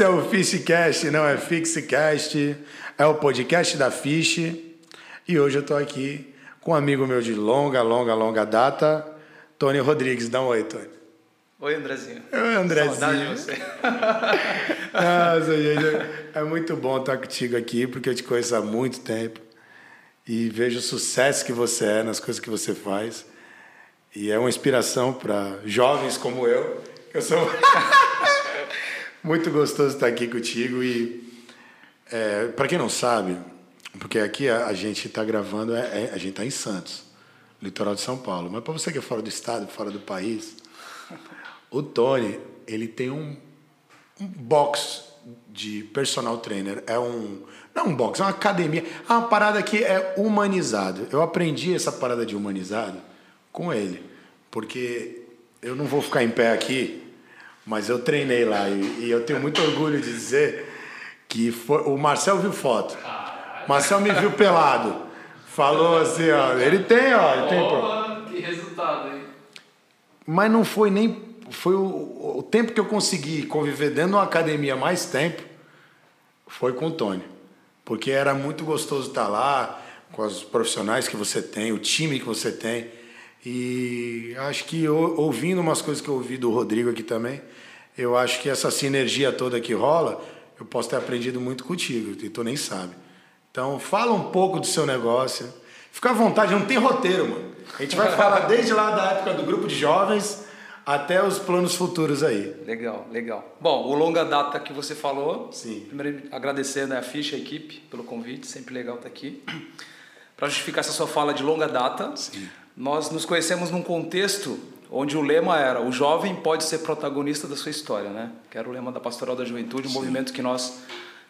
Esse é o Fishcast, não é Fixcast. É o podcast da Fish. E hoje eu tô aqui com um amigo meu de longa, longa, longa data, Tony Rodrigues. Dá um oi, Tony. Oi, Andrezinho. Oi, Andrezinho. Saudade de você. Nossa, gente, é muito bom estar contigo aqui, porque eu te conheço há muito tempo e vejo o sucesso que você é nas coisas que você faz. E é uma inspiração para jovens como eu. Eu sou muito gostoso estar aqui contigo e é, para quem não sabe, porque aqui a, a gente está gravando, é, é, a gente está em Santos, litoral de São Paulo. Mas para você que é fora do estado, fora do país, o Tony ele tem um, um box de personal trainer. É um não um box, é uma academia, é uma parada que é humanizado. Eu aprendi essa parada de humanizado com ele, porque eu não vou ficar em pé aqui, mas eu treinei lá e, e eu tenho muito orgulho de dizer que foi, o Marcel viu foto. Marcel me viu pelado. Falou assim, ó, ele tem, ó, ele tem, Opa, que resultado, hein? Mas não foi nem foi o, o tempo que eu consegui conviver dentro de uma academia mais tempo foi com o Tony. Porque era muito gostoso estar lá com os profissionais que você tem, o time que você tem. E acho que ouvindo umas coisas que eu ouvi do Rodrigo aqui também, eu acho que essa sinergia toda que rola, eu posso ter aprendido muito contigo, e tu nem sabe. Então, fala um pouco do seu negócio. Fica à vontade, não tem roteiro, mano. A gente vai falar desde lá da época do grupo de jovens até os planos futuros aí. Legal, legal. Bom, o longa data que você falou. Sim. Primeiro, agradecer né, a ficha, a equipe, pelo convite. Sempre legal estar aqui. Para justificar essa sua fala de longa data, Sim. Nós nos conhecemos num contexto onde o lema era o jovem pode ser protagonista da sua história, né? Que era o lema da Pastoral da Juventude, um movimento que nós,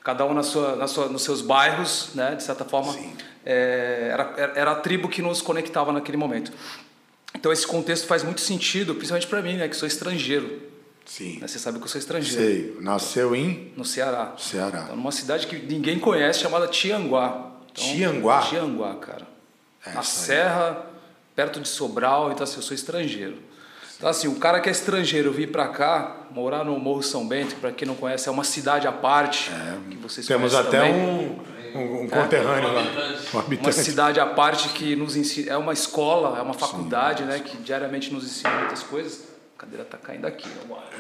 cada um na sua, na sua, nos seus bairros, né? De certa forma, é, era, era a tribo que nos conectava naquele momento. Então esse contexto faz muito sentido, principalmente para mim, né, que sou estrangeiro. Sim. Né? Você sabe que eu sou estrangeiro. Sei. Nasceu em No Ceará. Ceará. Então, numa cidade que ninguém conhece, chamada Tianguá. Então, Tianguá? Tianguá, cara. É, Na serra, perto de Sobral, então assim, eu sou estrangeiro. Então assim, o cara que é estrangeiro vir para cá, morar no Morro São Bento, que para quem não conhece é uma cidade à parte, que vocês É. Temos até também. um, um, um conterrâneo lá. Um uma habitante. cidade à parte que nos ensina, é uma escola, é uma faculdade, né, que diariamente nos ensina muitas coisas. A cadeira tá caindo aqui.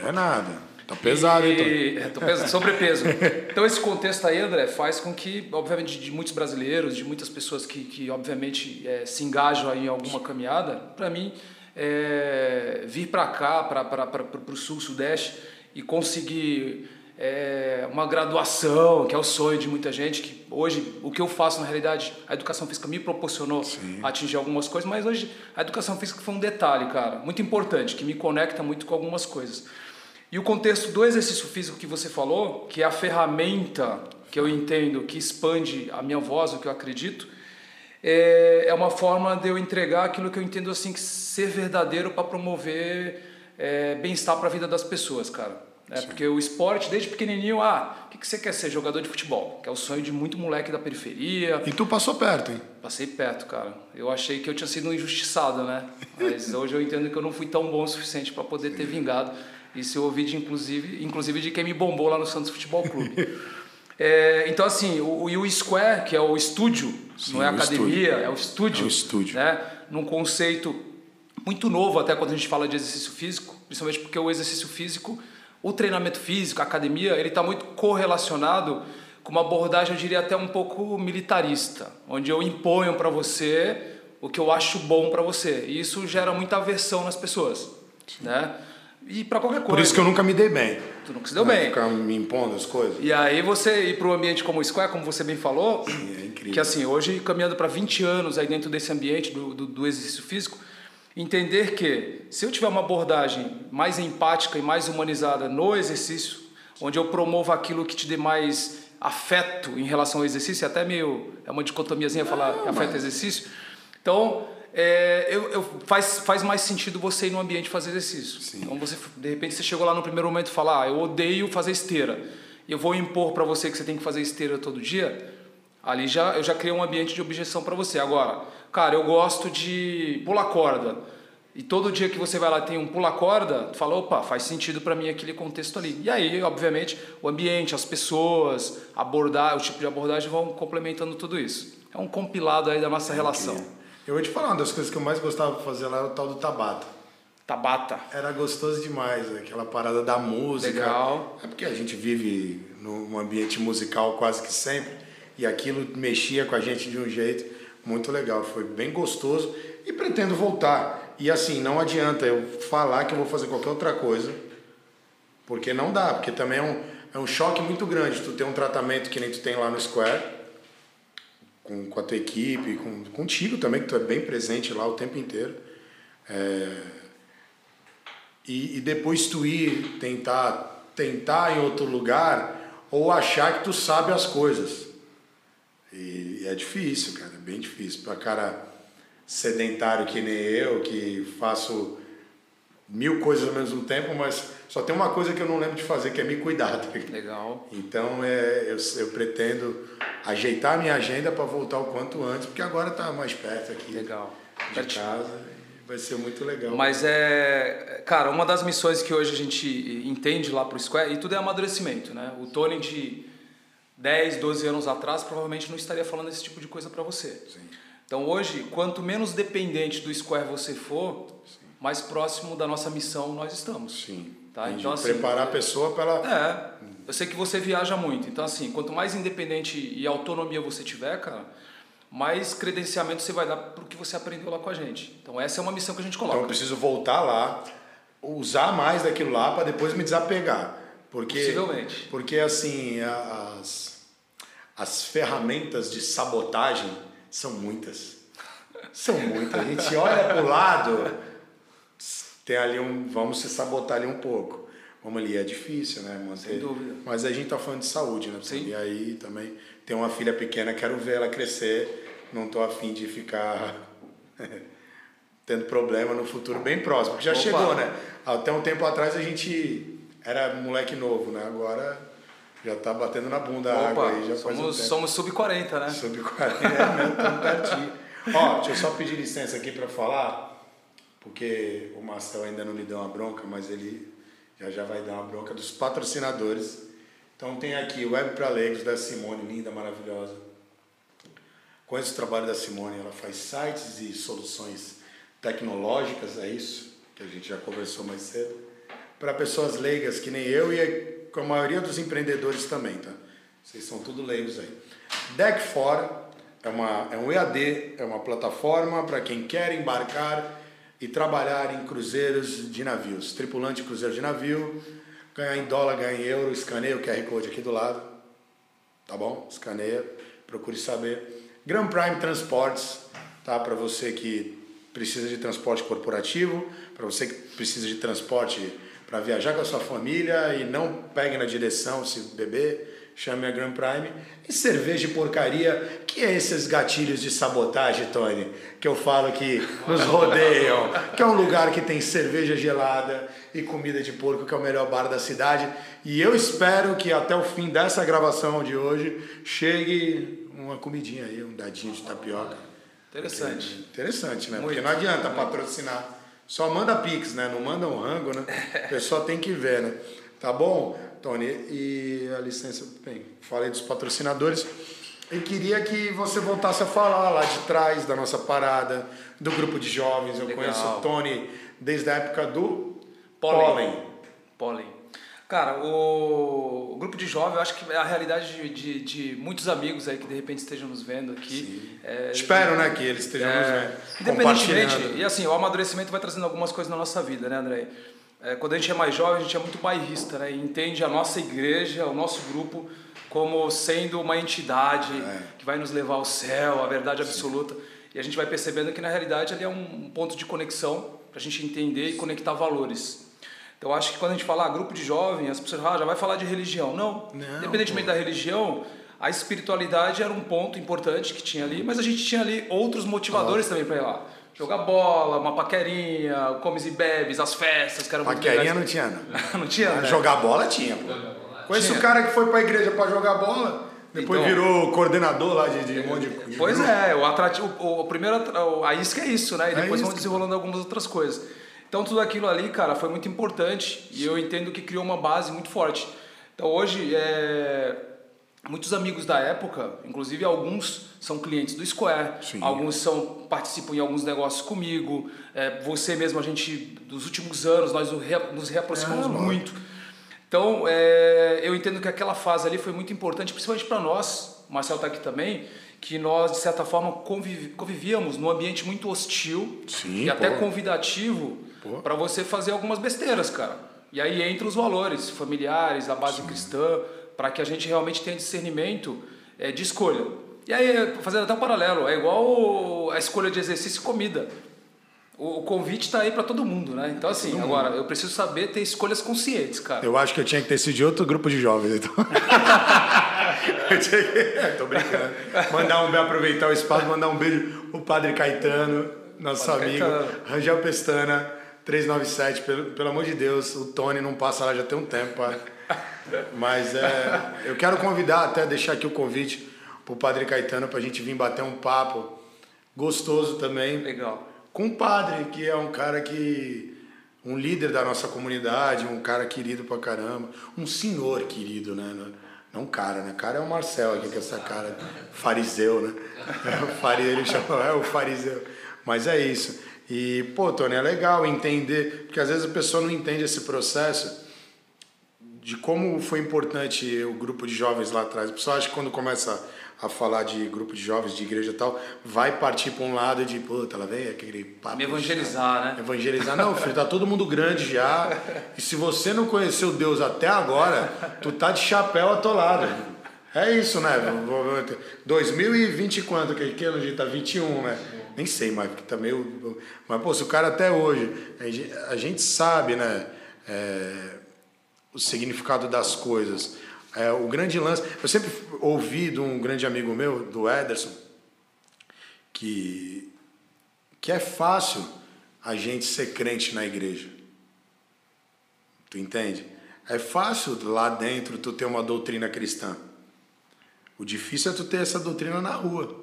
É nada. Tá pesado, hein, Tony? E, é, tô pesando, sobrepeso. Então esse contexto aí, André, faz com que, obviamente, de muitos brasileiros, de muitas pessoas que, que obviamente, é, se engajam em alguma caminhada, para mim, é, vir para cá, para o sul, sudeste, e conseguir é, uma graduação, que é o sonho de muita gente, que hoje o que eu faço na realidade, a educação física me proporcionou atingir algumas coisas, mas hoje a educação física foi um detalhe, cara, muito importante, que me conecta muito com algumas coisas. E o contexto do exercício físico que você falou, que é a ferramenta que eu entendo que expande a minha voz, o que eu acredito, é, é uma forma de eu entregar aquilo que eu entendo assim que ser verdadeiro para promover é, bem-estar para a vida das pessoas, cara. É, porque o esporte, desde pequenininho, ah, o que, que você quer ser? Jogador de futebol, que é o sonho de muito moleque da periferia. E tu passou perto, hein? Passei perto, cara. Eu achei que eu tinha sido injustiçado, né? Mas hoje eu entendo que eu não fui tão bom o suficiente para poder ter vingado. Isso eu ouvi de, inclusive, inclusive de quem me bombou lá no Santos Futebol Clube. É, então, assim, o, o Square, que é o estúdio, Sim, não é academia, estúdio. é o estúdio. É o estúdio. Né? Num conceito muito novo, até quando a gente fala de exercício físico, principalmente porque o exercício físico, o treinamento físico, a academia, ele está muito correlacionado com uma abordagem, eu diria até um pouco militarista, onde eu imponho para você o que eu acho bom para você. E isso gera muita aversão nas pessoas, né? E para qualquer coisa. Por isso que eu nunca me dei bem. Tu nunca se deu Né? bem. Ficar me impondo as coisas. E aí você ir para um ambiente como o Square, como você bem falou, é incrível. que assim, hoje caminhando para 20 anos aí dentro desse ambiente do, do, do exercício físico, entender que se eu tiver uma abordagem mais empática e mais humanizada no exercício, onde eu promovo aquilo que te dê mais afeto em relação ao exercício, é até meio é uma dicotomiazinha falar afeto e exercício. Então, é, eu, eu- faz, faz mais sentido você ir no ambiente fazer exercício. Então, você, de repente, você chegou lá no primeiro momento e fala, ah, eu odeio fazer esteira. E eu vou impor para você que você tem que fazer esteira todo dia. Ali já, eu já criei um ambiente de objeção para você. Agora, cara, eu gosto de pular corda. e todo dia que você vai lá tem um pula-corda, tu fala, opa, faz sentido para mim aquele contexto ali. E aí, obviamente, o ambiente, as pessoas, abordar, o tipo de abordagem vão complementando tudo isso. É um compilado aí da nossa relação. Eu vou te falar, uma das coisas que eu mais gostava de fazer lá era o tal do Tabata. Tabata. Era gostoso demais, aquela parada da música. Legal. É porque a gente vive num ambiente musical quase que sempre, e aquilo mexia com a gente de um jeito muito legal. Foi bem gostoso e pretendo voltar. E assim, não adianta eu falar que eu vou fazer qualquer outra coisa, porque não dá, porque também é um, é um choque muito grande tu ter um tratamento que nem tu tem lá no Square, com, com a tua equipe, com, contigo também, que tu é bem presente lá o tempo inteiro. É, e, e depois tu ir tentar, tentar em outro lugar ou achar que tu sabe as coisas. E, e é difícil, cara, é bem difícil. Para cara sedentário que nem eu, que faço mil coisas ao mesmo tempo, mas só tem uma coisa que eu não lembro de fazer, que é me cuidar. Legal. Então é, eu, eu pretendo ajeitar a minha agenda para voltar o quanto antes, porque agora está mais perto aqui Legal. de casa. Vai ser muito legal. Mas é, cara, uma das missões que hoje a gente entende lá pro Square, e tudo é amadurecimento, né? O Tony de 10, 12 anos atrás provavelmente não estaria falando esse tipo de coisa para você. Sim. Então hoje, quanto menos dependente do Square você for, Sim. mais próximo da nossa missão nós estamos. Sim. Tá? Então, assim, preparar a pessoa para ela. É. Eu sei que você viaja muito. Então, assim, quanto mais independente e autonomia você tiver, cara, mais credenciamento você vai dar para o que você aprendeu lá com a gente. Então, essa é uma missão que a gente coloca. Então, eu preciso voltar lá, usar mais daquilo lá para depois me desapegar. Porque, Possivelmente. Porque, assim, as, as ferramentas de sabotagem são muitas. São muitas. A gente olha para o lado, tem ali um. Vamos se sabotar ali um pouco. Vamos ali, é difícil, né? Manter. Sem dúvida. Mas a gente tá falando de saúde, né? Sim. E aí também tem uma filha pequena, quero ver ela crescer. Não tô afim de ficar tendo problema no futuro bem próximo. Porque já Opa. chegou, né? Até um tempo atrás a gente era moleque novo, né? Agora já tá batendo na bunda a água aí, já faz um somos, tempo. somos sub-40, né? Sub 40, é, mesmo, pertinho. Ó, deixa eu só pedir licença aqui para falar, porque o Marcel ainda não me deu uma bronca, mas ele já já vai dar uma bronca dos patrocinadores. Então tem aqui Web para Leigos da Simone, linda, maravilhosa. Conheço o trabalho da Simone, ela faz sites e soluções tecnológicas, é isso que a gente já conversou mais cedo, para pessoas leigas que nem eu e com a maioria dos empreendedores também, tá? Vocês são tudo leigos aí. Deck Fora é, uma, é um EAD, é uma plataforma para quem quer embarcar e trabalhar em cruzeiros de navios. Tripulante de cruzeiro de navio, ganhar em dólar, ganhar em euro, escaneia o QR Code aqui do lado, tá bom? Escaneia, procure saber. Grand Prime Transportes, tá? Para você que precisa de transporte corporativo, para você que precisa de transporte para viajar com a sua família e não pegue na direção se beber, chame a Grand Prime. E cerveja de porcaria, que é esses gatilhos de sabotagem, Tony, que eu falo que nos rodeiam, que é um lugar que tem cerveja gelada e comida de porco, que é o melhor bar da cidade. E eu espero que até o fim dessa gravação de hoje chegue uma comidinha aí, um dadinho de tapioca. Interessante. Porque- interessante, né? Muito. Porque não adianta patrocinar. Só manda Pix, né? Não manda um rango, né? A pessoa tem que ver, né? Tá bom, Tony? E a licença, bem, falei dos patrocinadores. E queria que você voltasse a falar lá de trás da nossa parada, do grupo de jovens. Eu Legal. conheço o Tony desde a época do Pólen. Pólen. Cara, o, o grupo de jovem, eu acho que é a realidade de, de, de muitos amigos aí que de repente estejam nos vendo aqui. É, Espero, né, que eles estejam nos É, vendo, independentemente, e assim, o amadurecimento vai trazendo algumas coisas na nossa vida, né, André? É, quando a gente é mais jovem, a gente é muito bairrista, né? E entende a nossa igreja, o nosso grupo, como sendo uma entidade É. que vai nos levar ao céu, à verdade absoluta. E a gente vai percebendo que na realidade ali é um ponto de conexão para a gente entender e conectar valores. Então acho que quando a gente fala ah, grupo de jovem, as pessoas ah, já vai falar de religião. Não, Não, independentemente pô. da religião, a espiritualidade era um ponto importante que tinha ali, mas a gente tinha ali outros motivadores também para ir lá. Jogar bola, uma paquerinha, comes e bebes, as festas que eram muito Paquerinha não tinha, não. não tinha, né? Jogar bola tinha, pô. Conheço Tinha. o cara que foi pra igreja pra jogar bola, Depois Então- virou coordenador lá de, de um monte de. Pois grupo. é, o atrativo, o, o primeiro, a isca é isso, né? E É depois vão desenrolando algumas outras coisas. Então tudo aquilo ali, cara, foi muito importante e eu entendo que criou uma base muito forte. Então hoje, é, muitos amigos da época, inclusive alguns são clientes do Square, Sim. alguns são participam em alguns negócios comigo. é, você mesmo, a gente, dos últimos anos, nós nos rea- nos reaproximamos É, muito. Então, é, eu entendo que aquela fase ali foi muito importante, principalmente para nós, o Marcelo está aqui também, que nós, de certa forma, conviv- convivíamos num ambiente muito hostil Sim, e até pô. convidativo Pô. para você fazer algumas besteiras, cara. E aí entra os valores familiares, a base cristã, para que a gente realmente tenha discernimento é, de escolha. E aí, fazendo até um paralelo, é igual a escolha de exercício e comida. O o convite está aí para todo mundo, né? Então, assim, agora, eu preciso saber ter escolhas conscientes, cara. Eu acho que eu tinha que ter sido de outro grupo de jovens, então. que... Tô brincando. Mandar um beijo, aproveitar o espaço, mandar um beijo pro Padre Caetano, nosso Padre amigo. Caetano. Rangel Pestana, 397, pelo, pelo amor de Deus, o Tony não passa lá já tem um tempo. Mas é, eu quero convidar, até deixar aqui o convite pro Padre Caetano pra gente vir bater um papo gostoso também Legal. com o padre, que é um cara que. um líder da nossa comunidade, um cara querido pra caramba, um senhor querido, né? Não cara, né? Cara é o Marcel aqui, com essa cara fariseu, né? É ele chama, é o fariseu. Mas é isso. E, pô, Tony, é legal entender, porque às vezes a pessoa não entende esse processo de como foi importante o grupo de jovens lá atrás. O pessoal acha que quando começa a falar de grupo de jovens, de igreja e tal, vai partir para um lado de, puta, ela vem aquele papo. Me evangelizar, né? Evangelizar. Não, filho, tá todo mundo grande já. E se você não conheceu Deus até agora, tu tá de chapéu atolado. É isso, né? 2020 e quanto? Que, que ano gente tá? 21, né? Nem sei mais, porque tá meio. Mas, pô, se o cara até hoje. A gente, a gente sabe, né? É, o significado das coisas. É, o grande lance. Eu sempre ouvi de um grande amigo meu, do Ederson, que, que é fácil a gente ser crente na igreja. Tu entende? É fácil lá dentro tu ter uma doutrina cristã. O difícil é tu ter essa doutrina na rua,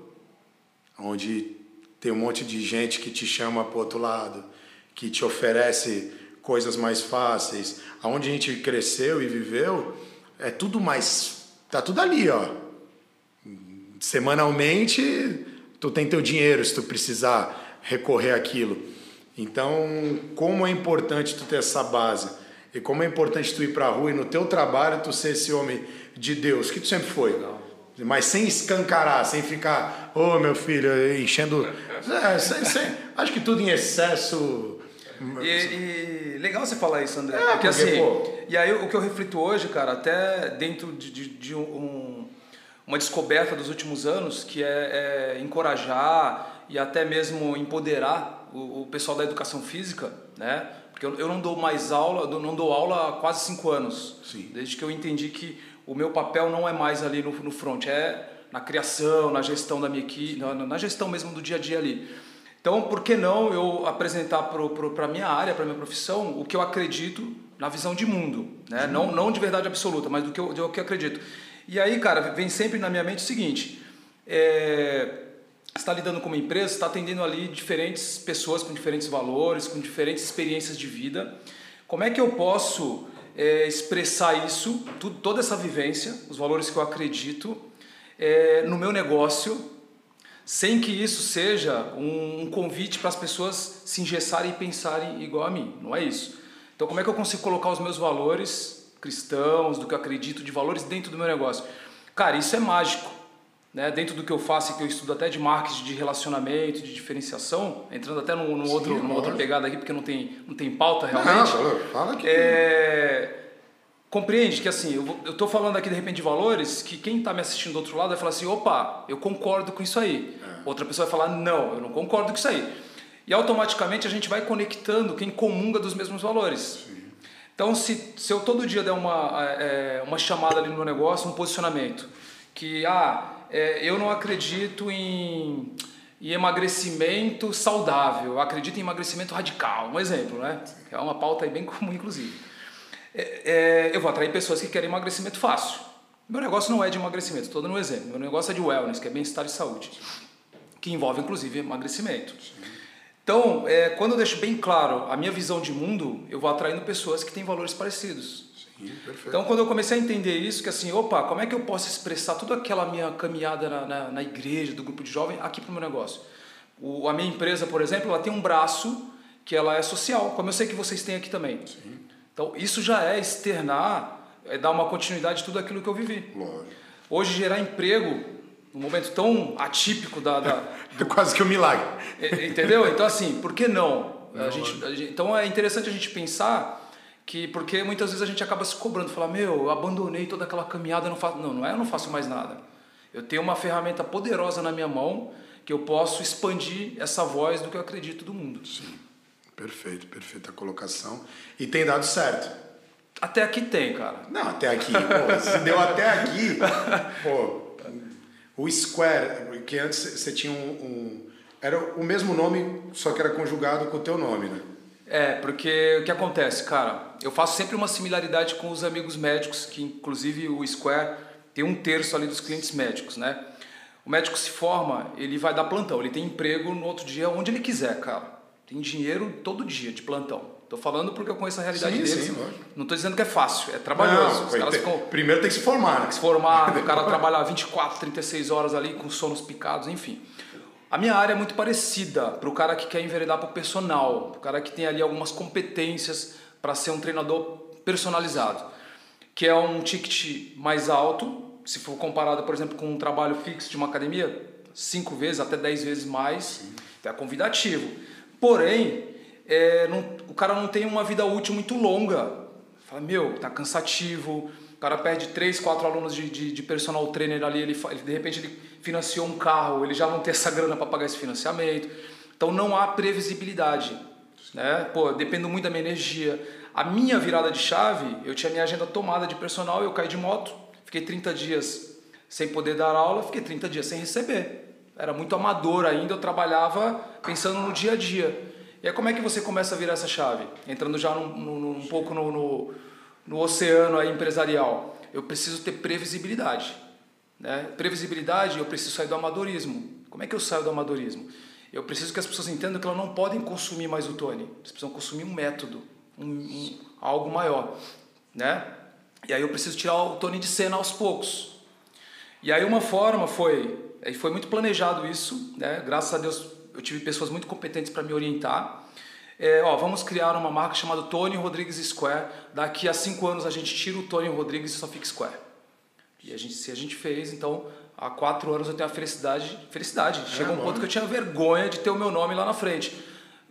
onde tem um monte de gente que te chama para outro lado, que te oferece coisas mais fáceis. Aonde a gente cresceu e viveu, é tudo mais. Tá tudo ali, ó. Semanalmente, tu tem teu dinheiro se tu precisar recorrer àquilo. Então, como é importante tu ter essa base e como é importante tu ir para a rua e no teu trabalho tu ser esse homem de Deus que tu sempre foi. Mas sem escancarar, sem ficar, ô meu filho, enchendo. É, sem- sem- acho que tudo em excesso. E, e legal você falar isso, André. É, porque, porque, assim, pô- e aí o que eu reflito hoje, cara, até dentro de, de, de um- uma descoberta dos últimos anos, que é, é encorajar e até mesmo empoderar o, o pessoal da educação física, né? Porque eu, eu não dou mais aula, não dou aula há quase cinco anos. Sim. Desde que eu entendi que o meu papel não é mais ali no, no front, é na criação, na gestão da minha equipe, na, na gestão mesmo do dia a dia ali. Então, por que não eu apresentar para a minha área, para minha profissão, o que eu acredito na visão de mundo, né? Não, não de verdade absoluta, mas do que eu, do que eu acredito. E aí, cara, vem sempre na minha mente o seguinte: é, está lidando com uma empresa, está atendendo ali diferentes pessoas com diferentes valores, com diferentes experiências de vida. Como é que eu posso é, expressar isso, tudo, toda essa vivência, os valores que eu acredito, é, no meu negócio, sem que isso seja um, um convite para as pessoas se engessarem e pensarem igual a mim? Não é isso. Então, como é que eu consigo colocar os meus valores cristãos, do que eu acredito, de valores dentro do meu negócio? Cara, isso é mágico né, dentro do que eu faço e que eu estudo até de marketing, de relacionamento, de diferenciação, entrando até num, num Sim, outro, numa outra pegada aqui, porque não tem, não tem pauta Não, realmente. fala, fala que. É, compreende que assim, eu, tô falando aqui de repente de valores que quem está me assistindo do outro lado vai falar assim, opa, eu concordo com isso aí. Outra pessoa vai falar, não, eu não concordo com isso aí. E automaticamente a gente vai conectando quem comunga dos mesmos valores. Então, se, se eu todo dia der uma, é, uma chamada ali no meu negócio, um posicionamento, que ah, é, eu não acredito em, em emagrecimento saudável, eu acredito em emagrecimento radical, um exemplo, né? É uma pauta aí bem comum, inclusive. É, é, eu vou atrair pessoas que querem emagrecimento fácil. Meu negócio não é de emagrecimento, estou dando um exemplo. Meu negócio é de wellness, que é bem-estar e saúde, que envolve inclusive emagrecimento. Então, é, quando eu deixo bem claro a minha visão de mundo, eu vou atraindo pessoas que têm valores parecidos. Sim. Então, quando eu comecei a entender isso, que assim, opa, como é que eu posso expressar toda aquela minha caminhada na, na, na igreja, do grupo de jovem, aqui para o meu negócio? O, a minha empresa, por exemplo, ela tem um braço que ela é social, como eu sei que vocês têm aqui também. Sim. Então, isso já é externar é dar uma continuidade de tudo aquilo que eu vivi. Lógico. Hoje, gerar emprego, num momento tão atípico da. da é quase que um milagre. Entendeu? Então, assim, por que não? A gente, a gente, então, é interessante a gente pensar que, porque muitas vezes a gente acaba se cobrando, falar, meu, eu abandonei toda aquela caminhada, não faço. Não, não é, eu não faço mais nada. Eu tenho uma ferramenta poderosa na minha mão que eu posso expandir essa voz do que eu acredito do mundo. Sim. Perfeito, perfeita colocação. E tem dado certo. Até aqui tem, cara. Não, até aqui, pô, se deu até aqui, pô, o Square, que antes você tinha um, um, Era o mesmo nome, só que era conjugado com o teu nome, né? É, porque o que acontece, cara? Eu faço sempre uma similaridade com os amigos médicos, que inclusive o Square tem um terço ali dos clientes médicos, né? O médico se forma, ele vai dar plantão, ele tem emprego no outro dia onde ele quiser, cara. Tem dinheiro todo dia de plantão. Estou falando porque eu conheço a realidade sim, deles. Sim, não estou dizendo que é fácil, é trabalhoso. Não, tem. Primeiro tem que se formar. Né? Tem que se formar, o cara trabalha 24, 36 horas ali com sonos picados, enfim. A minha área é muito parecida para o cara que quer enveredar para o personal, para o cara que tem ali algumas competências para ser um treinador personalizado, que é um ticket mais alto, se for comparado, por exemplo, com um trabalho fixo de uma academia, cinco vezes até dez vezes mais, então é convidativo. Porém, é, não, o cara não tem uma vida útil muito longa. Fala, meu, tá cansativo, o cara perde três, quatro alunos de, de, de personal trainer ali, ele, ele, de repente ele financiou um carro, ele já não tem essa grana para pagar esse financiamento. Então não há previsibilidade. Né? Pô, dependo muito da minha energia. A minha virada de chave, eu tinha minha agenda tomada de personal, eu caí de moto, fiquei 30 dias sem poder dar aula, fiquei 30 dias sem receber. Era muito amador ainda, eu trabalhava pensando no dia a dia. E aí como é que você começa a virar essa chave? Entrando já num, num, um pouco no, no, no, oceano empresarial. Eu preciso ter previsibilidade. Né? Previsibilidade, eu preciso sair do amadorismo. Como é que eu saio do amadorismo? Eu preciso que as pessoas entendam que elas não podem consumir mais o Tony. Eles precisam consumir um método, um, um, algo maior. Né? E aí eu preciso tirar o Tony de cena aos poucos. E aí uma forma foi, e foi muito planejado isso, né? graças a Deus eu tive pessoas muito competentes para me orientar. É, ó, vamos criar uma marca chamada Tony Rodrigues Square. Daqui a cinco anos a gente tira o Tony Rodrigues e só fica Square. E a gente, se a gente fez, então há quatro anos eu tenho a felicidade. Felicidade. É, Chegou um ponto que eu tinha vergonha de ter o meu nome lá na frente.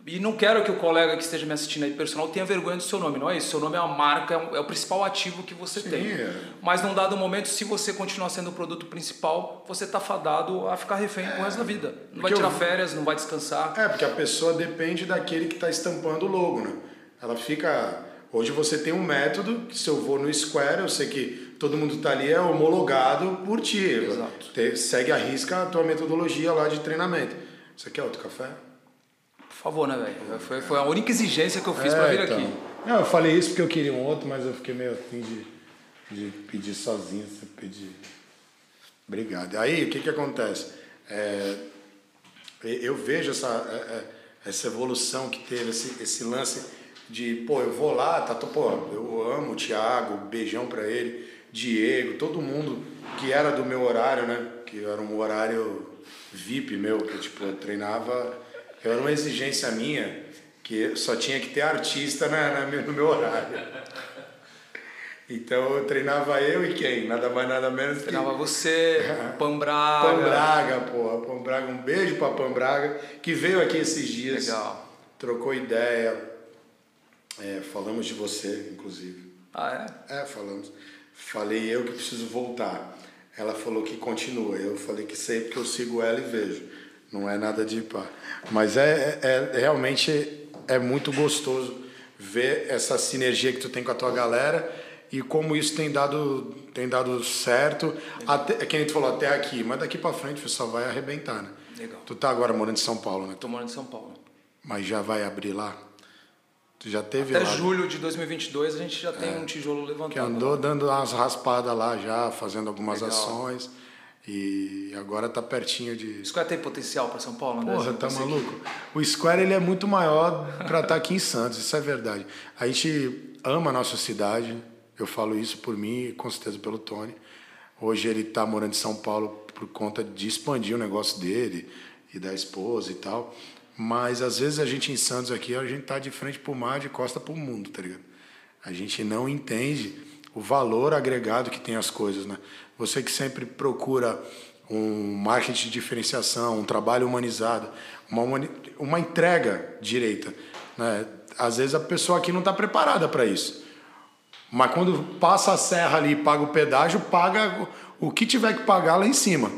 E não quero que o colega que esteja me assistindo aí personal tenha vergonha do seu nome, não é isso? Seu nome é uma marca, é, é o principal ativo que você Sim, tem. É. Mas num dado momento, se você continuar sendo o produto principal, você está fadado a ficar refém é, o resto da vida. Não vai tirar eu... férias, não vai descansar. É, porque a pessoa depende daquele que está estampando o logo, né? Ela fica. Hoje você tem um método que se eu vou no Square, eu sei que todo mundo está ali é homologado por ti. Exato. Segue a risca a tua metodologia lá de treinamento. Você quer outro café? Por favor, né, velho? Foi, foi a única exigência que eu fiz é, para vir então. aqui. Não, eu falei isso porque eu queria um outro, mas eu fiquei meio assim de, de pedir sozinho, você pedir. Obrigado. Aí, o que que acontece? É, eu vejo essa, é, é, essa evolução que teve, esse, esse lance de, pô, eu vou lá, tá, tô, pô, eu amo o Thiago, beijão para ele, Diego, todo mundo que era do meu horário, né? Que era um horário VIP meu, que tipo, eu treinava era uma exigência minha que só tinha que ter artista na, na no meu horário. Então eu treinava eu e quem? Nada mais, nada menos Treinava que... você, Pam Braga. Pam Braga, pô. Pam Braga, um beijo pra Pam Braga, que veio aqui esses dias. Legal. Trocou ideia. É, falamos de você, inclusive. Ah, é? É, falamos. Falei eu que preciso voltar. Ela falou que continua. Eu falei que sei porque eu sigo ela e vejo. Não é nada de pá. Mas é, é, é, realmente é muito gostoso ver essa sinergia que tu tem com a tua galera e como isso tem dado tem dado certo. Até, é que a gente falou até aqui, mas daqui para frente você só vai arrebentar, né? Legal. Tu tá agora morando em São Paulo, né? Tô morando em São Paulo. Mas já vai abrir lá? Tu já teve Até lá. julho de 2022 a gente já tem um tijolo levantado. Que andou dando umas raspadas lá já, fazendo algumas Legal. ações. E agora tá pertinho de. Square tem potencial para São Paulo, André? Porra, Você tá maluco? O Square ele é muito maior para estar aqui em Santos, isso é verdade. A gente ama a nossa cidade, eu falo isso por mim e com certeza pelo Tony. Hoje ele está morando em São Paulo por conta de expandir o negócio dele e da esposa e tal. Mas às vezes a gente em Santos aqui, a gente tá de frente pro mar, de costa pro mundo, tá ligado? A gente não entende o valor agregado que tem as coisas, né? Você que sempre procura um marketing de diferenciação, um trabalho humanizado, uma, uma entrega direita, né? Às vezes a pessoa aqui não está preparada para isso. Mas quando passa a serra ali e paga o pedágio, paga o que tiver que pagar lá em cima.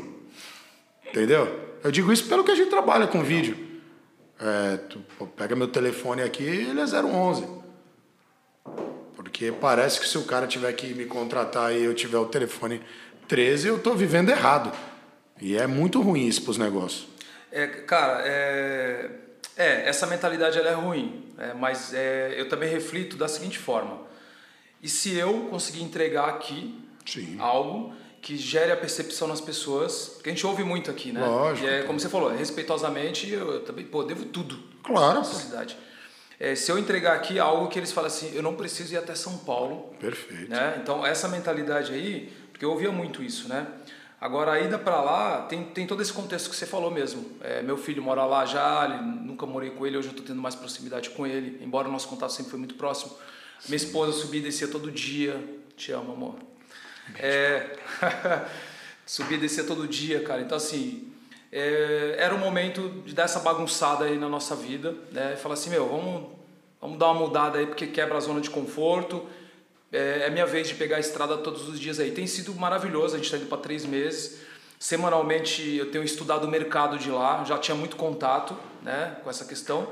Entendeu? Eu digo isso pelo que a gente trabalha com vídeo. É, pega meu telefone aqui, ele é 011. Porque parece que se o cara tiver que me contratar e eu tiver o telefone 13, eu estou vivendo errado. E é muito ruim isso para os negócios. É, cara, é, é, essa mentalidade ela é ruim, é, mas eu também reflito da seguinte forma: e se eu conseguir entregar aqui Sim. algo que gere a percepção nas pessoas, que a gente ouve muito aqui, né? Lógico, E é pô. como você falou, respeitosamente, eu também, pô, devo tudo Claro, à pô. É, se eu entregar aqui algo que eles falam assim, eu não preciso ir até São Paulo Perfeito. né? Então essa mentalidade aí, porque eu ouvia muito isso, né? Agora a ida para lá tem, tem todo esse contexto que você falou mesmo. É, meu filho mora lá já, nunca morei com ele, hoje eu estou tendo mais proximidade com ele, embora o nosso contato sempre foi muito próximo. Minha esposa subia e descia todo dia. Te amo, amor. É, subia e descia todo dia, cara. Então assim, é, era o momento de dar essa bagunçada aí na nossa vida, né? E falar assim, meu, vamos, vamos dar uma mudada aí porque quebra a zona de conforto. É, é minha vez de pegar a estrada todos os dias aí. Tem sido maravilhoso, a gente está indo para três meses. Semanalmente eu tenho estudado o mercado de lá, já tinha muito contato né, com essa questão.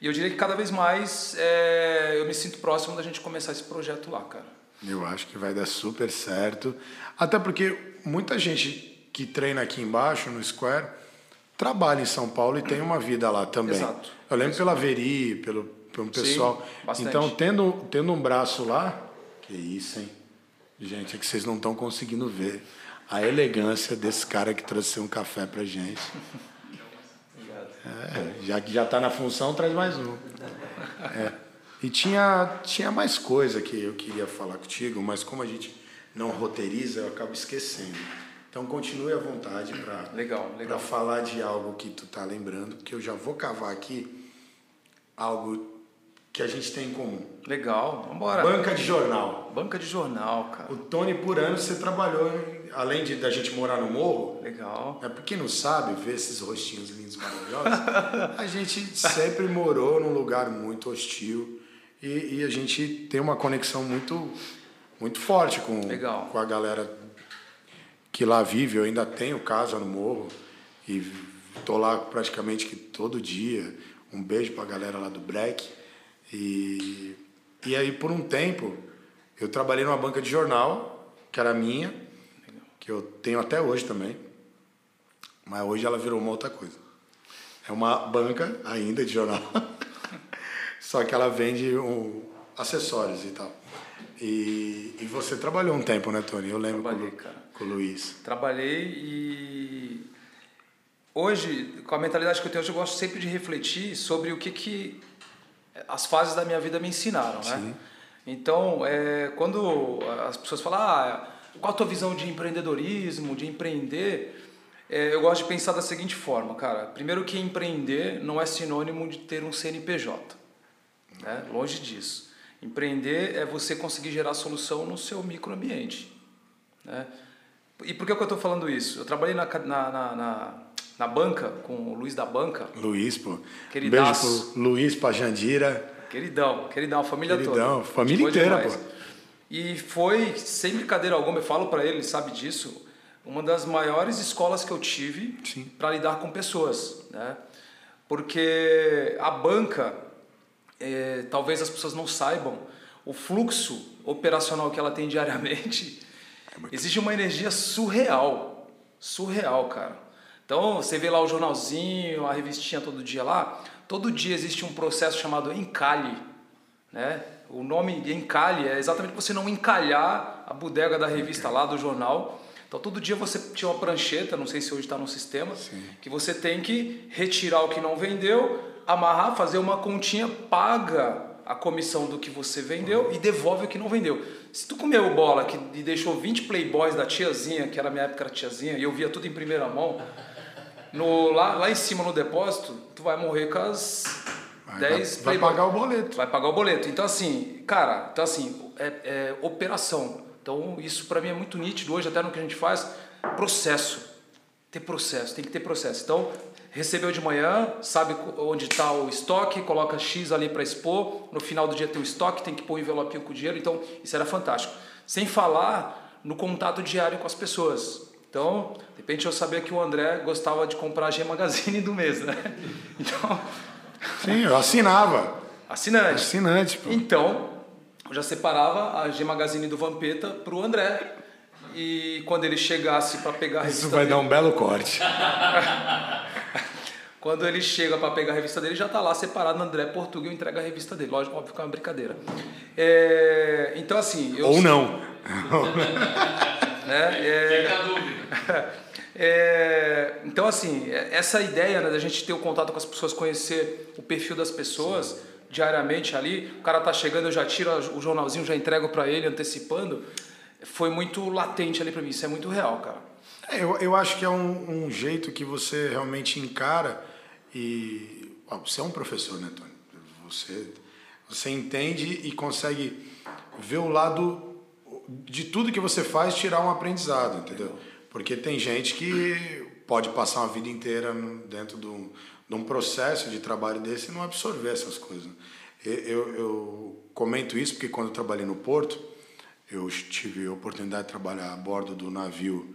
E eu diria que cada vez mais é, eu me sinto próximo da gente começar esse projeto lá, cara. Eu acho que vai dar super certo. Até porque muita gente que treina aqui embaixo no Square trabalha em São Paulo e tem uma vida lá também. Exato. Eu lembro pela Veri, pelo, pelo pessoal. bastante. Então, tendo, tendo um braço lá, que isso, hein? Gente, é que vocês não estão conseguindo ver a elegância desse cara que trouxe um café pra gente. É, já que já está na função, traz mais um. É. E tinha, tinha mais coisa que eu queria falar contigo, mas como a gente não roteiriza, eu acabo esquecendo. Então continue à vontade para Legal, legal. falar de algo que tu tá lembrando, porque eu já vou cavar aqui algo que a gente tem em comum. Legal, vamos embora. Banca de jornal. Banca de jornal, cara. O Tony, por ano, você trabalhou, além de da gente morar no morro, Legal. é, pra quem não sabe, ver esses rostinhos lindos maravilhosos, a gente sempre morou num lugar muito hostil e, e a gente tem uma conexão muito, muito forte com, Legal. com a galera que lá vive. Eu ainda tenho casa no morro e tô lá praticamente que todo dia. Um beijo pra galera lá do Break. E, e aí, por um tempo, eu trabalhei numa banca de jornal, que era minha, que eu tenho até hoje também. Mas hoje ela virou uma outra coisa. É uma banca ainda de jornal. Só que ela vende um, acessórios e tal. E você trabalhou um tempo, né, Tony? Eu lembro com, Trabalhei, Lu- cara. com o Luiz. Trabalhei e hoje, com a mentalidade que eu tenho hoje, eu gosto sempre de refletir sobre o que, que as fases da minha vida me ensinaram, né? Sim. Então, é, quando as pessoas falam, ah, qual a tua visão de empreendedorismo, de empreender? É, eu gosto de pensar da seguinte forma, cara. Primeiro que empreender não é sinônimo de ter um CNPJ, né? Longe disso. Empreender é você conseguir gerar solução no seu microambiente, né? E por que, eu estou falando isso? Eu trabalhei na, na, na, na, banca, com o Luiz da Banca, Luiz, pô. Queridaço. Beijo pro Luiz, pra Jandira. Queridão, queridão, família Queridão, toda. família Boa inteira, demais. pô. E foi, sem brincadeira alguma, eu falo para ele, ele sabe disso, uma das maiores escolas que eu tive para lidar com pessoas, né? Porque a banca, eh, talvez as pessoas não saibam, o fluxo operacional que ela tem diariamente, existe uma energia surreal, surreal, cara. Então, você vê lá o jornalzinho, a revistinha todo dia lá, todo dia existe um processo chamado encalhe, né? O nome encalhe é exatamente você não encalhar a bodega da revista lá do jornal. Então todo dia você tinha uma prancheta, não sei se hoje está no sistema, Sim. que você tem que retirar o que não vendeu, amarrar, fazer uma continha, paga a comissão do que você vendeu e devolve o que não vendeu. Se tu comeu bola que, e deixou 20 playboys da tiazinha, que era minha época era tiazinha, e eu via tudo em primeira mão, no, lá, lá em cima no depósito, tu vai morrer com as Vai, 10 vai playboy. pagar o boleto. Vai pagar o boleto. Então, assim, cara, então assim, é, é operação. Então, isso para mim é muito nítido hoje, até no que a gente faz, processo. Ter processo, tem que ter processo. Então, recebeu de manhã, sabe onde está o estoque, coloca X ali para expor, no final do dia tem o estoque, tem que pôr o envelopinho com o dinheiro, então isso era fantástico. Sem falar no contato diário com as pessoas. Então, de repente eu sabia que o André gostava de comprar a G Magazine do mês, né? Então, Sim, eu assinava. assinante. Assinante, pô. Então, eu já separava a G Magazine do Vampeta pro André. E quando ele chegasse para pegar a Isso vai dele, dar um belo corte. quando ele chega para pegar a revista dele, já tá lá separado no André Português entrega a revista dele. Lógico, óbvio que é uma brincadeira. É, então, assim. Eu, Ou não. Né, é, Fica a dúvida. É, então, assim, é- essa ideia né, da gente ter o contato com as pessoas, conhecer o perfil das pessoas diariamente ali, o cara tá chegando, eu já tiro o jornalzinho, já entrego para ele, antecipando, foi muito latente ali para mim. Isso é muito real, cara. É, eu, eu acho que é um, um jeito que você realmente encara e. ó, você é um professor, né, Tony? Você, você entende e consegue ver o lado de tudo que você faz tirar um aprendizado, entendeu? Porque tem gente que pode passar uma vida inteira dentro de um, de um processo de trabalho desse e não absorver essas coisas. eu, eu comento isso porque quando eu trabalhei no Porto, eu tive a oportunidade de trabalhar a bordo do navio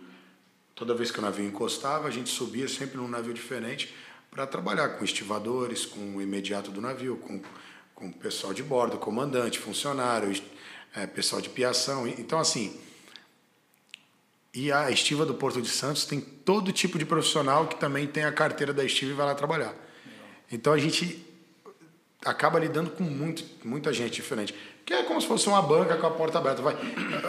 Toda vez que o navio encostava, a gente subia sempre num navio diferente para trabalhar com estivadores, com o imediato do navio, com, com o pessoal de bordo, comandante, funcionário, eh, pessoal de piação. Então, assim, e a estiva do Porto de Santos tem todo tipo de profissional que também tem a carteira da estiva e vai lá trabalhar. Então, a gente acaba lidando com muito, muita gente diferente. Que é como se fosse uma banca com a porta aberta. Vai.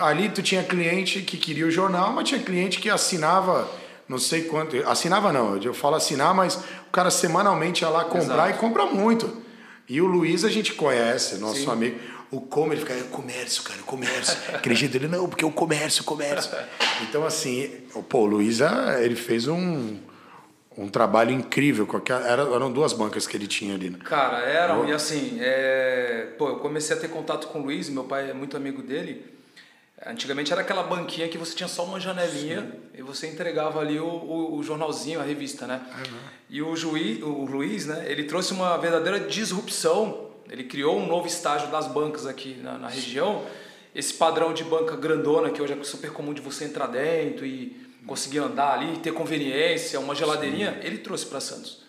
Ali tu tinha cliente que queria o jornal, mas tinha cliente que assinava não sei quanto. Assinava não, eu falo assinar, mas o cara semanalmente ia lá comprar Exato. e compra muito. E o Luiz a gente conhece, nosso Sim. amigo. O como ele fica, é comércio, cara, comércio. Aquele jeito dele, não, porque o comércio, comércio. Então, assim, o- pô, o Luiz, ah, ele fez um, um trabalho incrível. Com aquela, era- eram duas bancas que ele tinha ali. Né? Cara, eram, e assim, é... pô, eu comecei a ter contato com o Luiz, meu pai é muito amigo dele. Antigamente era aquela banquinha que você tinha só uma janelinha e você entregava ali o, o, o jornalzinho, a revista, né? E o, juiz, o Luiz, né, ele trouxe uma verdadeira disrupção. Ele criou um novo estágio das bancas aqui na, na região. Esse padrão de banca grandona, que hoje é super comum de você entrar dentro e conseguir andar ali, ter conveniência, uma geladeirinha, ele trouxe para Santos.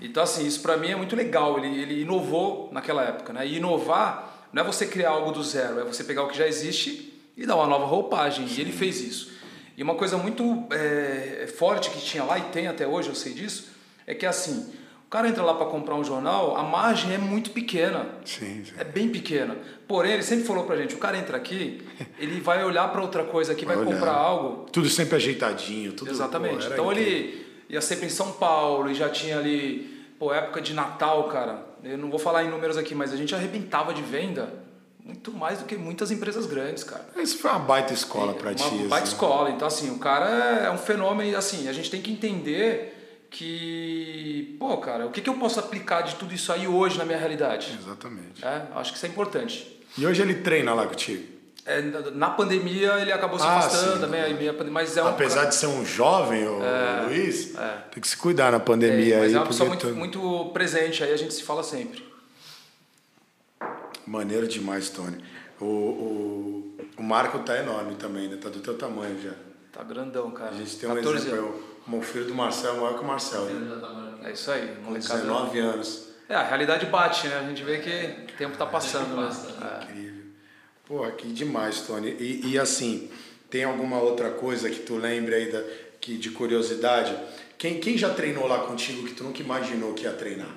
Então, assim, isso para mim é muito legal. Ele, ele inovou naquela época, né? E inovar não é você criar algo do zero, é você pegar o que já existe e dar uma nova roupagem. E ele fez isso. E uma coisa muito é, forte que tinha lá, e tem até hoje, eu sei disso, é que assim, o cara entra lá para comprar um jornal, a margem é muito pequena. Sim, sim. É bem pequena. Porém, ele sempre falou pra gente, o cara entra aqui, ele vai olhar para outra coisa aqui, vai Vai comprar algo, Tudo sempre ajeitadinho, tudo. Exatamente. pô, então ele ia sempre em São Paulo e já tinha ali, pô, época de Natal, cara. Eu não vou falar em números aqui, mas a gente arrebentava de venda muito mais do que muitas empresas grandes, cara. Isso foi uma baita escola pra uma ti. baita assim. escola. Então, assim, o cara é um fenômeno assim, a gente tem que entender que, pô, cara, o que, que eu posso aplicar de tudo isso aí hoje na minha realidade? Exatamente. É, acho que isso é importante. E hoje ele treina lá contigo. É, na- pandemia ele acabou se Ah, afastando sim. também, mas é um Apesar de ser um jovem, o Luiz, tem que se cuidar na pandemia é, mas aí. é uma pessoa muito, muito presente, aí a gente se fala sempre. Maneiro demais, Tony. O, o, o Marco tá enorme também, né? Tá do teu tamanho já. Tá grandão, cara. A gente tem um 14 exemplo, anos. é o, o filho do Marcel, maior que o Marcel. Né? É isso aí, Com molecada. 19 anos. É, a realidade bate, né? A gente vê que o tempo tá passando. Né? É. Incrível. Pô, que demais, Tony. E, e assim, tem alguma outra coisa que tu lembre aí da, que, de curiosidade? Quem, quem já treinou lá contigo que tu nunca imaginou que ia treinar?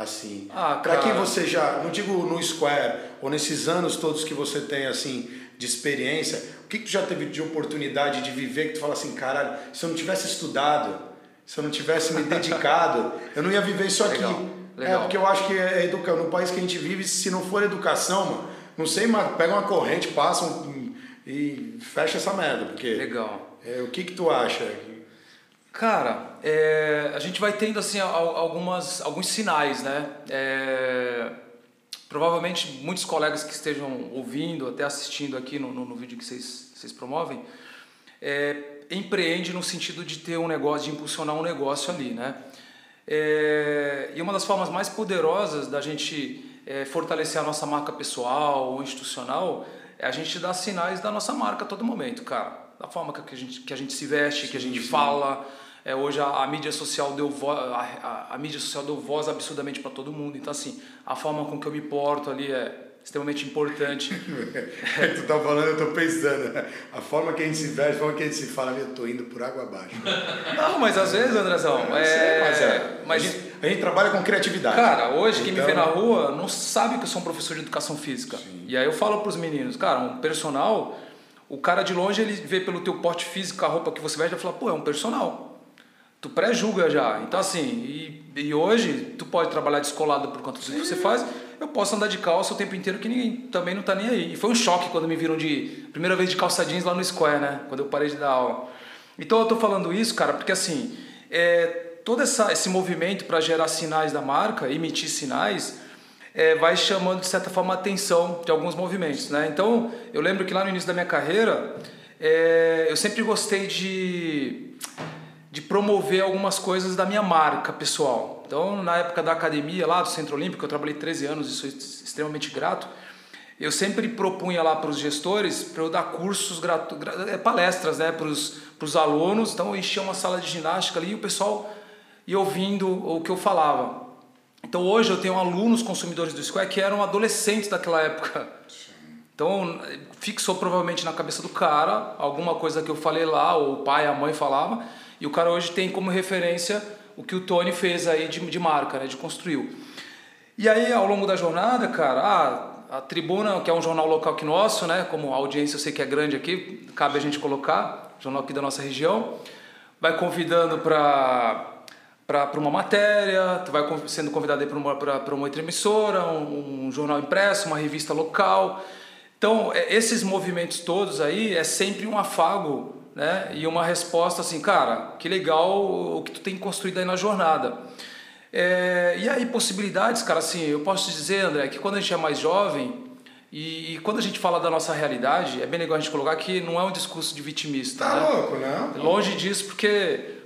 Assim, Ah, para quem você já, não digo no Square, ou nesses anos todos que você tem assim de experiência, o que, que tu já teve de oportunidade de viver que tu fala assim, caralho, se eu não tivesse estudado, se eu não tivesse me dedicado, eu não ia viver isso aqui. Legal, É, legal. porque eu acho que é educa... no país que a gente vive, se não for educação, mano, não sei, mas pega uma corrente, passa um... e fecha essa merda, porque Legal. é, o que que tu acha? Cara, é, a gente vai tendo assim al- algumas, alguns sinais, né? É, provavelmente muitos colegas que estejam ouvindo, até assistindo aqui no, no, no vídeo que vocês, vocês promovem, é, empreende no sentido de ter um negócio, de impulsionar um negócio ali, né? É, e uma das formas mais poderosas da gente é, fortalecer a nossa marca pessoal ou institucional é a gente dar sinais da nossa marca a todo momento, cara. Da forma que a gente, que a gente se veste, que a gente fala. É, hoje a, a mídia social deu voz, a, a, a mídia social deu voz absurdamente para todo mundo. Então assim, a forma com que eu me porto ali é extremamente importante. tu tá falando, eu tô pensando. A forma que a gente se veste, a forma que a gente se fala, eu tô indo por água abaixo. Não, mas às vezes, Andrezão, é, sei, mas é. mas a, gente, a gente trabalha com criatividade. Cara, hoje quem me Então- vê na rua não sabe que eu sou um professor de educação física. E aí eu falo pros meninos, cara, um personal, o cara de longe ele vê pelo teu porte físico, a roupa que você veste, ele fala, pô, é um personal. Tu pré-julga já. Então assim, e, e hoje tu pode trabalhar descolado por conta do que você faz, eu posso andar de calça o tempo inteiro que ninguém também não tá nem aí. E foi um choque quando me viram de primeira vez de calça jeans lá no Square, né? Quando eu parei de dar aula. Então eu tô falando isso, cara, porque assim, é, todo essa, esse movimento para gerar sinais da marca, emitir sinais, é, vai chamando de certa forma a atenção de alguns movimentos, né? Então eu lembro que lá no início da minha carreira, é, eu sempre gostei de de promover algumas coisas da minha marca pessoal. Então, na época da academia lá do Centro Olímpico, eu trabalhei 13 anos e sou extremamente grato. Eu sempre propunha lá para os gestores para eu dar cursos, eh, palestras né, para os alunos. Então, eu enchia uma sala de ginástica ali e o pessoal ia ouvindo o que eu falava. Então, hoje eu tenho alunos consumidores do Square que eram adolescentes daquela época. Então, fixou provavelmente na cabeça do cara alguma coisa que eu falei lá, ou o pai, a mãe falava, e o cara hoje tem como referência o que o Tony fez aí de, de marca, né, de construiu. E aí, ao longo da jornada, cara, ah, a Tribuna, que é um jornal local aqui nosso, né, como a audiência eu sei que é grande aqui, cabe a gente colocar, jornal aqui da nossa região, vai convidando para para uma matéria, tu vai sendo convidado para uma, uma outra emissora, um, um jornal impresso, uma revista local. Então, é, esses movimentos todos aí é sempre um afago né? e uma resposta assim, cara, que legal o que tu tem construído aí na jornada. É, e aí, possibilidades, cara, assim, eu posso te dizer, André, que quando a gente é mais jovem e, e quando a gente fala da nossa realidade, é bem legal a gente colocar que não é um discurso de vitimista. Tá né? louco, não? Longe disso, porque.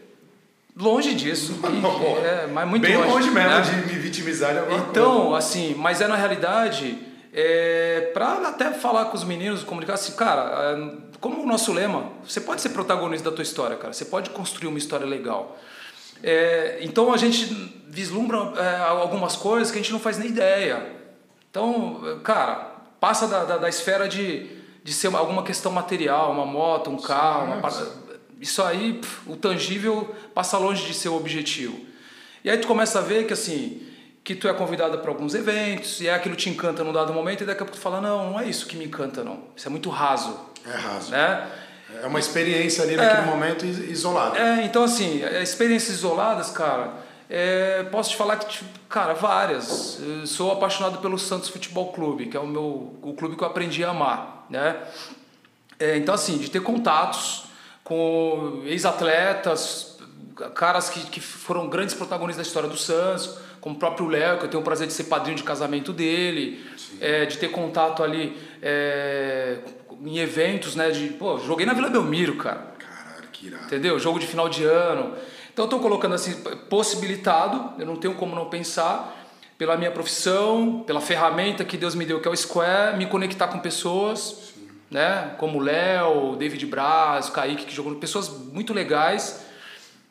Longe disso. Pô, é, mas muito Bem longe, longe mesmo né? de me vitimizar de alguma coisa. Então, assim, mas é na realidade, é, para até falar com os meninos, comunicar assim, cara, é, como o nosso lema, você pode ser protagonista da tua história, cara, você pode construir uma história legal. É, então a gente vislumbra é, algumas coisas que a gente não faz nem ideia. Então, cara, passa da, da, da esfera de, de ser uma- alguma questão material, uma moto, um carro, uma isso aí, o tangível passa longe de ser o objetivo. E aí tu começa a ver que assim, que tu é convidado para alguns eventos, e é aquilo te encanta num dado momento, e daqui a pouco tu fala, não, não é isso que me encanta não. Isso é muito raso, É raso. né? É uma experiência ali naquele momento is- isolada. É, então assim, é, experiências isoladas, cara, é, posso te falar que, tipo, cara, várias. Eu sou apaixonado pelo Santos Futebol Clube, que é o meu o clube que eu aprendi a amar, né? É, então assim, de ter contatos com ex-atletas, caras que, que foram grandes protagonistas da história do Santos, como o próprio Léo, que eu tenho o prazer de ser padrinho de casamento dele, é, de ter contato ali é, em eventos, né? De, pô, joguei na Vila Belmiro, cara. Caralho, que irado. Entendeu? Jogo de final de ano. Então eu estou colocando assim, possibilitado, eu não tenho como não pensar, pela minha profissão, pela ferramenta que Deus me deu, que é o Square, me conectar com pessoas, né? Como o Léo, David Braz, o Kaique, que jogou, pessoas muito legais,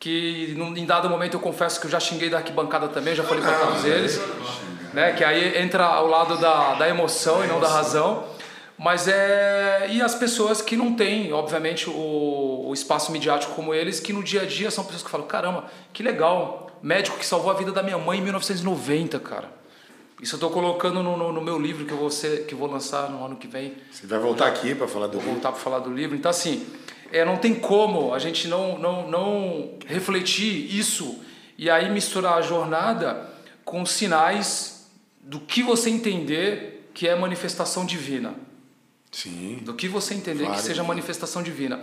que em dado momento eu confesso que eu já xinguei da arquibancada também, já falei para todos eles, né? Que aí entra ao lado da, da emoção e não da razão. Mas é. E as pessoas que não têm, obviamente, o, o espaço midiático como eles, que no dia a dia são pessoas que falam: caramba, que legal, médico que salvou a vida da minha mãe em 1990, cara. Isso eu estou colocando no, no, no, meu livro que eu, vou ser, que vou lançar no ano que vem. Você vai voltar aqui para falar do vou livro? Vou voltar para falar do livro. Então, assim, é, não tem como a gente não, não, não refletir isso e aí misturar a jornada com sinais do que você entender que é manifestação divina. Sim. Do que você entender que seja manifestação divina.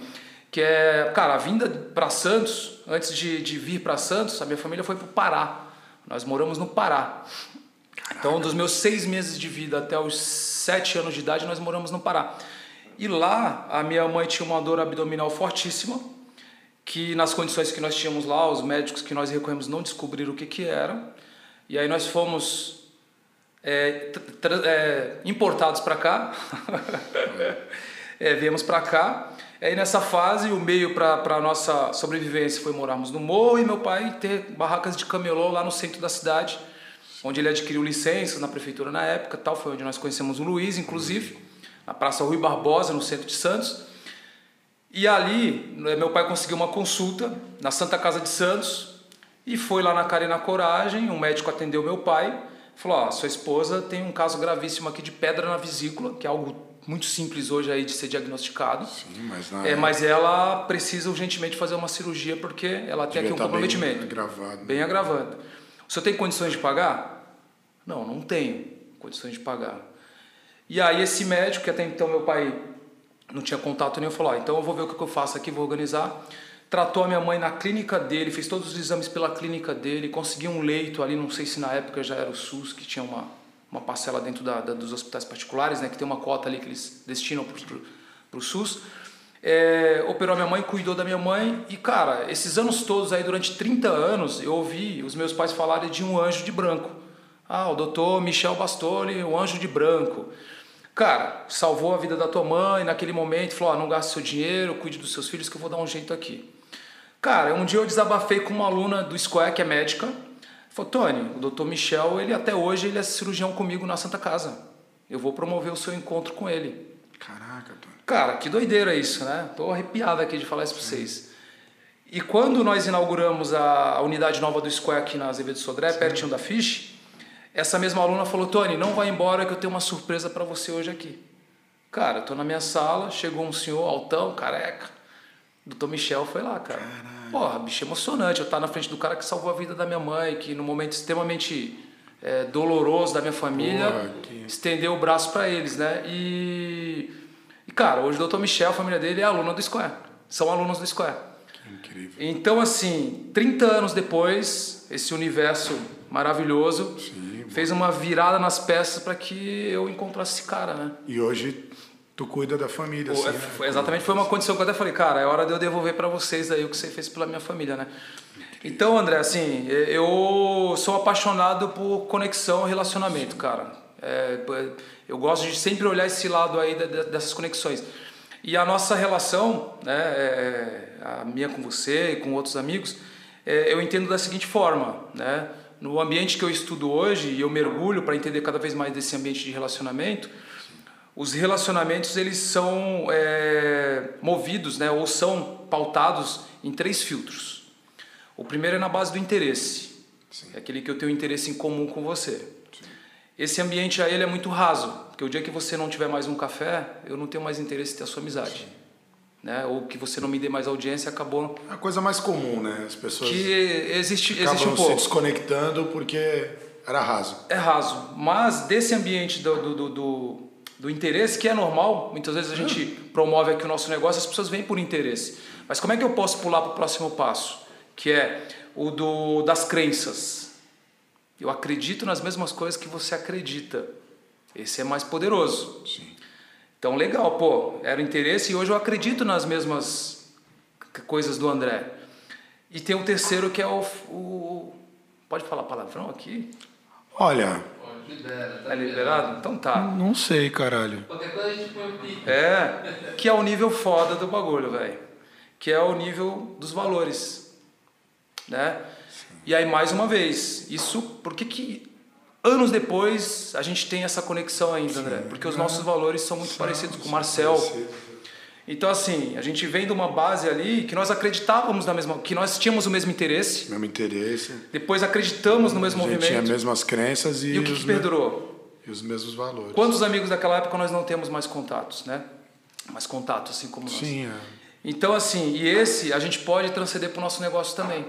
Que é, cara, a vinda para Santos, antes de, de vir para Santos, a minha família foi para o Pará. Nós moramos no Pará. Caraca. Então, dos meus seis meses de vida até os sete anos de idade, nós moramos no Pará. E lá, a minha mãe tinha uma dor abdominal fortíssima, que nas condições que nós tínhamos lá, os médicos que nós recorremos não descobriram o que, que era. E aí nós fomos é, é, importados para cá, é, viemos para cá. Aí nessa fase, o meio para a nossa sobrevivência foi morarmos no morro e meu pai ter barracas de camelô lá no centro da cidade, onde ele adquiriu licenças na prefeitura na época, tal foi onde nós conhecemos o Luiz, inclusive, na Praça Rui Barbosa, no centro de Santos. E ali, né, meu pai conseguiu uma consulta na Santa Casa de Santos e foi lá na cara e na coragem, um médico atendeu meu pai, falou: "Ó, sua esposa tem um caso gravíssimo aqui de pedra na vesícula, que é algo muito simples hoje aí de ser diagnosticado. Sim, mas, é, mas ela precisa urgentemente fazer uma cirurgia porque ela tem aqui um tá comprometimento. Bem agravado. Bem agravado. O senhor tem condições de pagar? Não, não tenho condições de pagar. E aí esse médico, que até então meu pai não tinha contato nenhum, falou: ah, então eu vou ver o que eu faço aqui, vou organizar. Tratou a minha mãe na clínica dele, fez todos os exames pela clínica dele, conseguiu um leito ali, não sei se na época já era o SUS, que tinha uma uma parcela dentro da, da, dos hospitais particulares, né, que tem uma cota ali que eles destinam para o SUS. É, operou a minha mãe, cuidou da minha mãe e, cara, esses anos todos aí, durante 30 anos, eu ouvi os meus pais falarem de um anjo de branco. Ah, o doutor Michel Bastoli, o anjo de branco. Cara, salvou a vida da tua mãe naquele momento, falou: ah, não gaste seu dinheiro, cuide dos seus filhos que eu vou dar um jeito aqui. Cara, um dia eu desabafei com uma aluna do Square, que é médica, Falou, Tony, o doutor Michel, ele até hoje ele é cirurgião comigo na Santa Casa. Eu vou promover o seu encontro com ele. Caraca, Tony. Cara, que doideira isso, né? Tô arrepiado aqui de falar isso para vocês. E quando nós inauguramos a, a, unidade nova do Square aqui na Azevedo Sodré, Sim. pertinho da Fish, essa mesma aluna falou, Tony, não vai embora que eu tenho uma surpresa para você hoje aqui. Cara, eu tô na minha sala, chegou um senhor altão, careca. Doutor Michel foi lá, cara. Caraca. Porra, bicho, emocionante eu estar na frente do cara que salvou a vida da minha mãe, que no momento extremamente é, doloroso da minha família, Porra, que... estendeu o braço para eles, né? E, e, cara, hoje o Dr. Michel, a família dele é aluna do Square. São alunos do Square. Que incrível. Então, assim, 30 anos depois, esse universo maravilhoso Sim, fez uma virada nas peças para que eu encontrasse esse cara, né? E hoje tu cuida da família. Assim, é, né? Exatamente, foi uma condição que eu até falei, cara, é hora de eu devolver para vocês aí o que você fez pela minha família, né? Então, André, assim, eu sou apaixonado por conexão e relacionamento, cara. É, eu gosto de sempre olhar esse lado aí dessas conexões. E a nossa relação, né, é, a minha com você e com outros amigos, é, eu entendo da seguinte forma, né? No ambiente que eu estudo hoje, e eu mergulho para entender cada vez mais desse ambiente de relacionamento, os relacionamentos eles são é, movidos, né, ou são pautados em três filtros. O primeiro é na base do interesse, Sim. é aquele que eu tenho interesse em comum com você. Sim. Esse ambiente a ele é muito raso, porque o dia que você não tiver mais um café, eu não tenho mais interesse em ter a sua amizade. Né? Ou que você não me dê mais audiência, acabou. É a coisa mais comum, né? As pessoas que existe, existe um pouco. se desconectando porque era raso. É raso, mas desse ambiente do, do, do, do interesse, que é normal. Muitas vezes a gente promove aqui o nosso negócio, as pessoas vêm por interesse. Mas como é que eu posso pular para o próximo passo? Que é o do, das crenças. Eu acredito nas mesmas coisas que você acredita. Esse é mais poderoso. Sim. Então, legal, pô, era o interesse e hoje eu acredito nas mesmas coisas do André. E tem o terceiro que é o. o pode falar palavrão aqui? Olha, Libera, tá é liberado? Então tá. Não sei, caralho. Qualquer coisa a gente põe o pico. É, que é o nível foda do bagulho, velho. Que é o nível dos valores. Né? Sim. E aí, mais uma vez, isso, por que que anos depois a gente tem essa conexão ainda, Sim, André? Porque os nossos valores são muito são, parecidos com o Marcel. Então, assim, a gente vem de uma base ali que nós acreditávamos na mesma, que nós tínhamos o mesmo interesse. Mesmo interesse. Depois acreditamos no mesmo a gente movimento. tinha as mesmas crenças e, E o que, que perdurou? e os mesmos valores. Quantos amigos daquela época nós não temos mais contatos, né? Mais contatos, assim como nós. Sim, é, Então, assim, e esse a gente pode transcender para o nosso negócio também.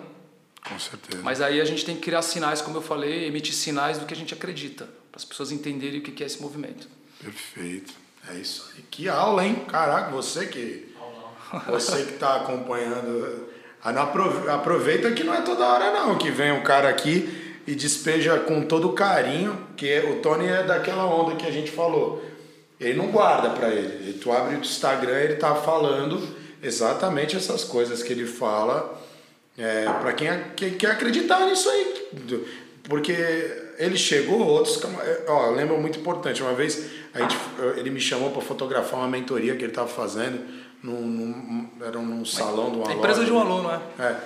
com certeza. Mas aí a gente tem que criar sinais, como eu falei, emitir sinais do que a gente acredita, para as pessoas entenderem o que é esse movimento. Perfeito. É isso aí. Que aula, hein? Caraca, você que. Você que está acompanhando. ah, Aproveita que não é toda hora, não, que vem um cara aqui e despeja com todo carinho, que o Tony é daquela onda que a gente falou. Ele não guarda para ele. E tu abre o Instagram, ele tá falando exatamente essas coisas que ele fala é, para quem quer acreditar nisso aí. Porque ele chegou, outros. é, Ó, lembro muito importante. Uma vez a gente, ele me chamou para fotografar uma mentoria que ele estava fazendo. Num, num- era num salão de uma A empresa de um aluno, né? É.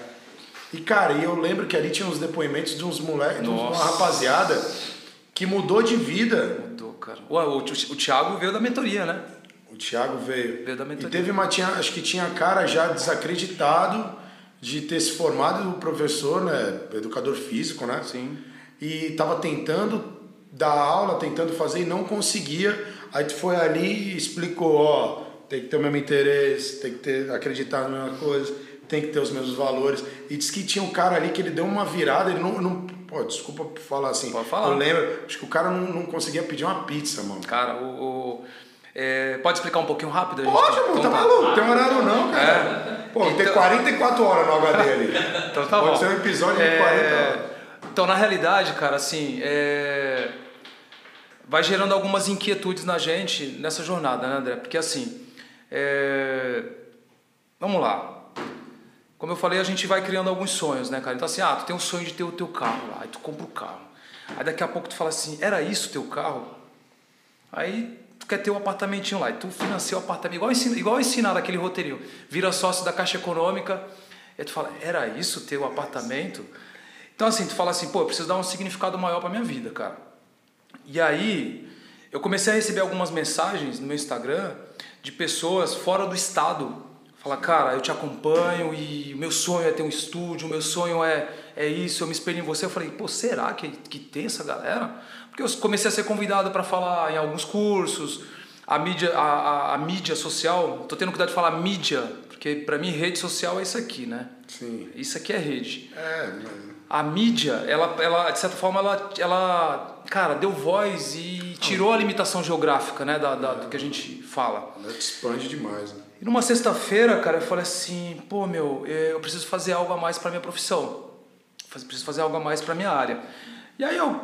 E cara, e eu lembro que ali tinha uns depoimentos de uns moleques, de uma rapaziada que mudou de vida. Mudou, cara. O, o, o Thiago veio da mentoria, né? O Thiago veio. Veio da e mentoria. teve uma tinha, acho que tinha cara já desacreditado de ter se formado do professor, né, educador físico, né? Sim. E tava tentando dar aula, tentando fazer e não conseguia. Aí tu foi ali e explicou, ó, tem que ter o mesmo interesse, tem que ter acreditar na mesma coisa, tem que ter os mesmos valores. E disse que tinha um cara ali que ele deu uma virada, ele não, não pô, desculpa falar assim. Pode falar. Eu lembro, acho que o cara não, não conseguia pedir uma pizza, mano. Cara, o. o- é, pode explicar um pouquinho rápido? A gente- Pode, tá maluco, tem horário não, cara. Pô, tem Então- 44 horas no HD ali. Então tá Pode bom. ser um episódio de É, 40 horas. Então, na realidade, cara, assim, é, vai gerando algumas inquietudes na gente nessa jornada, né, André? Porque assim, é, vamos lá. Como eu falei, a gente vai criando alguns sonhos, né, cara? Então assim, ah, tu tem um sonho de ter o teu carro lá, aí tu compra o carro. Aí daqui a pouco tu fala assim, era isso o teu carro? Aí tu quer ter um apartamentinho lá, e tu financia o apartamento, igual, ensina, igual ensinar aquele roteirinho. Vira sócio da Caixa Econômica, aí tu fala, era isso ter o apartamento? Então assim, tu fala assim, pô, eu preciso dar um significado maior pra minha vida, cara. E aí, eu comecei a receber algumas mensagens no meu Instagram de pessoas fora do estado. Fala, cara, eu te acompanho e o meu sonho é ter um estúdio, o meu sonho é, é isso, eu me espelho em você. Eu falei, pô, será que, que tem essa galera? Porque eu comecei a ser convidado para falar em alguns cursos, a mídia, a, a, a mídia social, tô tendo cuidado de falar mídia, porque para mim rede social é isso aqui, né? Sim. Isso aqui é rede É, mas- a mídia, ela, ela de certa forma, ela, ela, cara, deu voz e tirou a limitação geográfica, né, da, da- do que a gente fala. ela expande demais, né? E numa sexta-feira, cara, eu falei assim, pô, meu, eh, eu preciso fazer algo a mais para minha profissão, Faz- preciso fazer algo a mais para minha área. E aí eu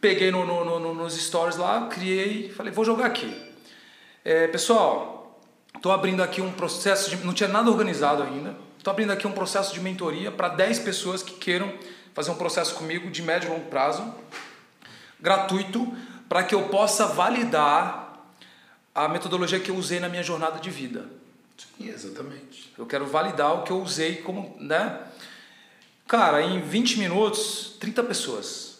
peguei no, no- no- no- nos stories lá, criei, falei, vou jogar aqui. Eh, pessoal, estou abrindo aqui um processo de, não tinha nada organizado ainda. Estou abrindo aqui um processo de mentoria para 10 pessoas que queiram fazer um processo comigo de médio e longo prazo, gratuito, para que eu possa validar a metodologia que eu usei na minha jornada de vida. Sim, exatamente. Eu quero validar o que eu usei como, né? Cara, em 20 minutos, 30 pessoas.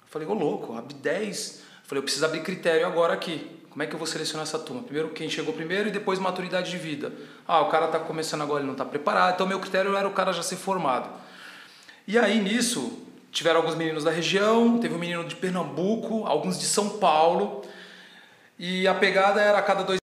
Eu falei, ô louco, abri 10. Eu falei, eu preciso abrir critério agora aqui. Como é que eu vou selecionar essa turma? Primeiro quem chegou primeiro e depois maturidade de vida. Ah, o cara está começando agora, ele não está preparado. Então meu critério era o cara já ser formado. E aí nisso, tiveram alguns meninos da região, teve um menino de Pernambuco, alguns de São Paulo. E a pegada era a cada dois